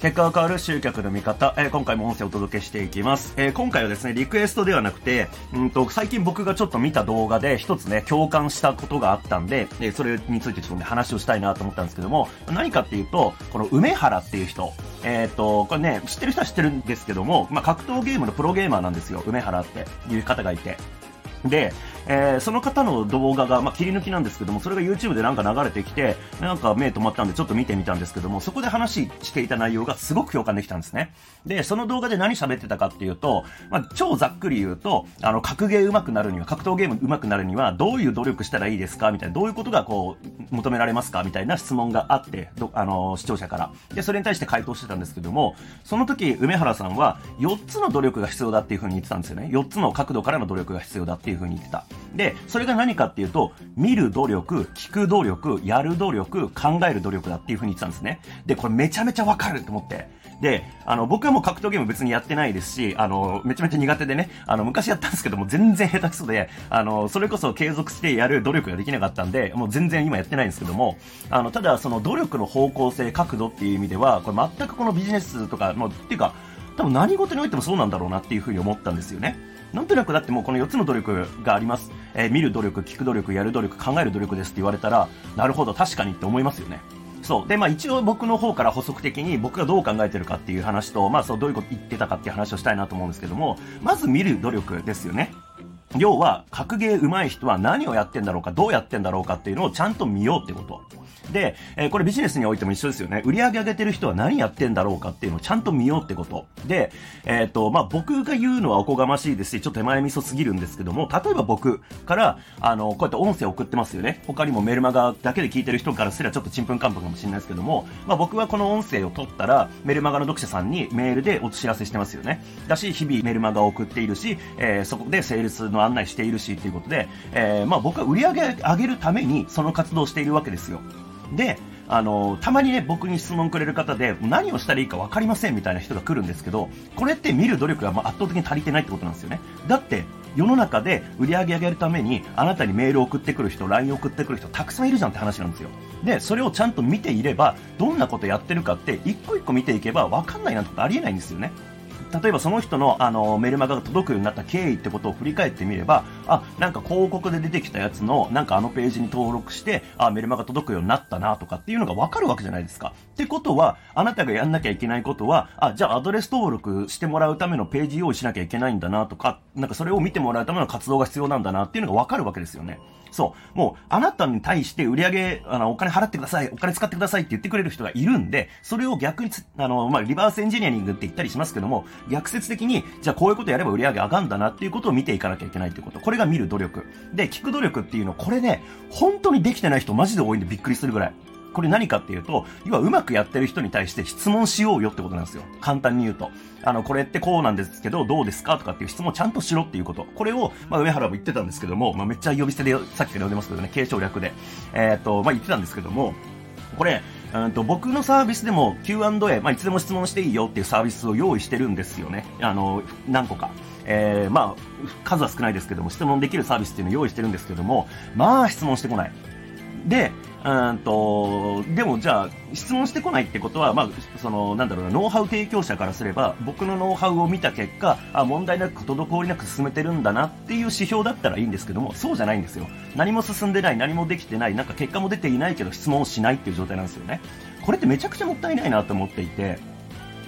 結果が変わる集客の見方、えー、今回も音声をお届けしていきます。えー、今回はですね、リクエストではなくて、うんと、最近僕がちょっと見た動画で一つね、共感したことがあったんで、えー、それについてちょっとね、話をしたいなと思ったんですけども、何かっていうと、この梅原っていう人、えっ、と、これね、知ってる人は知ってるんですけども、まあ、格闘ゲームのプロゲーマーなんですよ、梅原っていう方がいて。で、えー、その方の動画が、まあ、切り抜きなんですけども、それが YouTube でなんか流れてきて、なんか目止まったんでちょっと見てみたんですけども、そこで話していた内容がすごく共感できたんですね。で、その動画で何喋ってたかっていうと、まあ、超ざっくり言うと、あの、格ゲー上手くなるには、格闘ゲーム上手くなるには、どういう努力したらいいですか？みたいな、どういうことがこう、求められますか？みたいな質問があって、どあの、視聴者から。で、それに対して回答してたんですけども、その時、梅原さんは、4つの努力が必要だっていうふうに言ってたんですよね。4つの角度からの努力が必要だっていうふうに言ってた。で、それが何かっていうと、見る努力、聞く努力、やる努力、考える努力だっていう風に言ってたんですね。で、これめちゃめちゃわかると思って。で、あの、僕はもう格闘ゲーム別にやってないですし、あの、めちゃめちゃ苦手でね、あの、昔やったんですけども、全然下手くそで、あの、それこそ継続してやる努力ができなかったんで、もう全然今やってないんですけども、あの、ただ、その努力の方向性、角度っていう意味では、これ全くこのビジネスとか、もう、っていうか、多分何事においてもそうなんだろうなっていう風に思ったんですよね。なんとなくだってもうこの4つの努力があります。えー、見る努力、聞く努力、やる努力、考える努力ですって言われたら、なるほど、確かにって思いますよね。そう。で、まあ一応僕の方から補足的に僕がどう考えてるかっていう話と、まあそうどういうこと言ってたかっていう話をしたいなと思うんですけども、まず見る努力ですよね。要は、格ゲー上手い人は何をやってんだろうか、どうやってんだろうかっていうのをちゃんと見ようってこと。で、えー、これビジネスにおいても一緒ですよね。売り上げ上げてる人は何やってんだろうかっていうのをちゃんと見ようってこと。で、えっ、ー、と、まあ、僕が言うのはおこがましいですし、ちょっと手前味噌すぎるんですけども、例えば僕から、あの、こうやって音声送ってますよね。他にもメルマガだけで聞いてる人からすればちょっとちんぷんかんぷんかもしれないですけども、まあ、僕はこの音声を取ったら、メルマガの読者さんにメールでお知らせしてますよね。だし、日々メルマガを送っているし、えー、そこでセールスの案内しているし、ということで、えー、まあ、僕は売り上げ上げるためにその活動をしているわけですよ。で、あの、たまにね、僕に質問くれる方で、何をしたらいいか分かりませんみたいな人が来るんですけど、これって見る努力が圧倒的に足りてないってことなんですよね。だって、世の中で売り上げ上げるために、あなたにメールを送ってくる人、LINE 送ってくる人、たくさんいるじゃんって話なんですよ。で、それをちゃんと見ていれば、どんなことやってるかって、一個一個見ていけば分かんないなんてことありえないんですよね。例えばその人のあのメルマガが届くようになった経緯ってことを振り返ってみれば、あ、なんか広告で出てきたやつの、なんかあのページに登録して、あ、メルマガ届くようになったなとかっていうのがわかるわけじゃないですか。ってことは、あなたがやんなきゃいけないことは、あ、じゃあアドレス登録してもらうためのページ用意しなきゃいけないんだなとか、なんかそれを見てもらうための活動が必要なんだなっていうのがわかるわけですよね。そう。もう、あなたに対して売り上げ、あの、お金払ってください、お金使ってくださいって言ってくれる人がいるんで、それを逆にあの、まあ、リバースエンジニアリングって言ったりしますけども、逆説的に、じゃあこういうことやれば売り上げ上がるんだなっていうことを見ていかなきゃいけないってこと。これが見る努力。で、聞く努力っていうの、これね、本当にできてない人マジで多いんでびっくりするぐらい。これ何かっていうと、要はうまくやってる人に対して質問しようよってことなんですよ。簡単に言うと。あの、これってこうなんですけど、どうですかとかっていう質問をちゃんとしろっていうこと。これを、まあ、上原も言ってたんですけども、まあ、めっちゃ呼び捨てで、さっきから呼んでますけどね、継承略で。えっ、と、まあ、言ってたんですけども、これ、うんと僕のサービスでも Q&A、まあ、いつでも質問していいよっていうサービスを用意してるんですよね。あの、何個か。えー、まあ、数は少ないですけども、質問できるサービスっていうのを用意してるんですけども、まあ、質問してこない。で、うんと、でもじゃあ、質問してこないってことは、まあ、その、なんだろうな、ノウハウ提供者からすれば、僕のノウハウを見た結果、あ、問題なく滞りなく進めてるんだなっていう指標だったらいいんですけども、そうじゃないんですよ。何も進んでない、何もできてない、なんか結果も出ていないけど質問をしないっていう状態なんですよね。これってめちゃくちゃもったいないなと思っていて、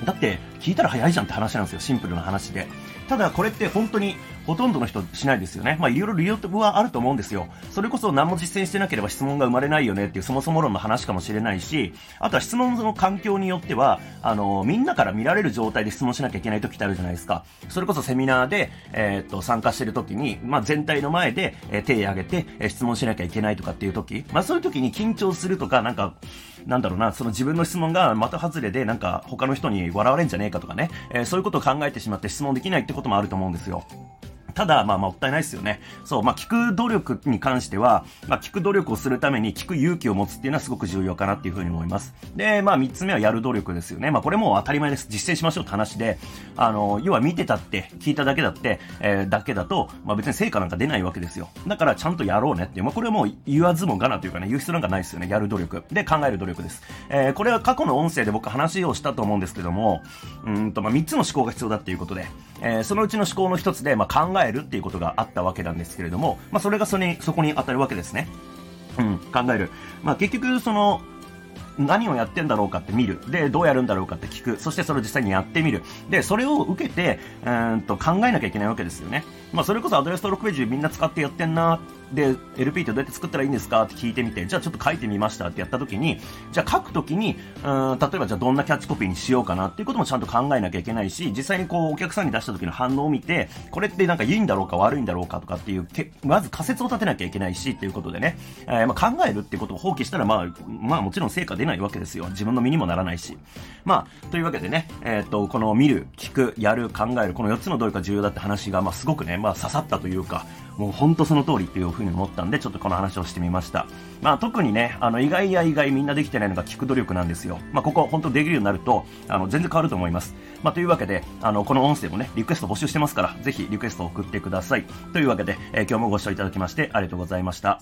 だって、聞いたら早いじゃんって話なんですよ、シンプルな話で。ただこれって本当にほとんどの人しないですよね。まあいろいろ理由はあると思うんですよ。それこそ何も実践してなければ質問が生まれないよねっていうそもそも論の話かもしれないし、あとは質問の環境によっては、あの、みんなから見られる状態で質問しなきゃいけない時ってあるじゃないですか。それこそセミナーで、えー、っと、参加してる時に、まあ全体の前で、えー、手を挙げて、えー、質問しなきゃいけないとかっていう時、まあそういう時に緊張するとか、なんか、なんだろうな、その自分の質問が的外れで、なんか他の人に笑われんじゃねえかとかね、えー、そういうことを考えてしまって質問できないってこともあると思うんですよ。ただ、まあ、もったいないですよね。そう、まあ、聞く努力に関しては、まあ、聞く努力をするために聞く勇気を持つっていうのはすごく重要かなっていうふうに思います。で、まあ、三つ目はやる努力ですよね。まあ、これも当たり前です。実践しましょうって話で、あの、要は見てたって、聞いただけだって、えー、だけだと、まあ、別に成果なんか出ないわけですよ。だから、ちゃんとやろうねっていう、まあ、これはもう言わずもがなというかね、言う必要なんかないですよね。やる努力。で、考える努力です。えー、これは過去の音声で僕話をしたと思うんですけども、うんと、まあ、三つの思考が必要だっていうことで、えー、そのうちの思考の一つで、まあ、考ええるっていうことがあったわけなんですけれども、まあ、それがそれに、そこに当たるわけですね。うん、考える。まあ、結局、その、何をやってんだろうかって見る。で、どうやるんだろうかって聞く。そしてそれを実際にやってみる。で、それを受けて、うんと考えなきゃいけないわけですよね。まあ、それこそアドレス登録ページみんな使ってやってんなで、LP ってどうやって作ったらいいんですかって聞いてみて、じゃあちょっと書いてみましたってやった時に、じゃあ書く時に、うん、例えばじゃあどんなキャッチコピーにしようかなっていうこともちゃんと考えなきゃいけないし、実際にこうお客さんに出した時の反応を見て、これってなんかいいんだろうか悪いんだろうかとかっていう、まず仮説を立てなきゃいけないしっていうことでね、えー、ま考えるっていうことを放棄したらまあ、まあもちろん成果出ないわけですよ。自分の身にもならないし。まあ、というわけでね、えー、っと、この見る、聞く、やる、考える、この4つのどれか重要だって話が、まあすごくね、まあ刺さったというか、もうほんとその通りっていうふうに思ったんで、ちょっとこの話をしてみました。まあ特にね、あの意外や意外みんなできてないのが聞く努力なんですよ。まあここ本当できるようになると、あの全然変わると思います。まあというわけで、あのこの音声もね、リクエスト募集してますから、ぜひリクエストを送ってください。というわけで、えー、今日もご視聴いただきましてありがとうございました。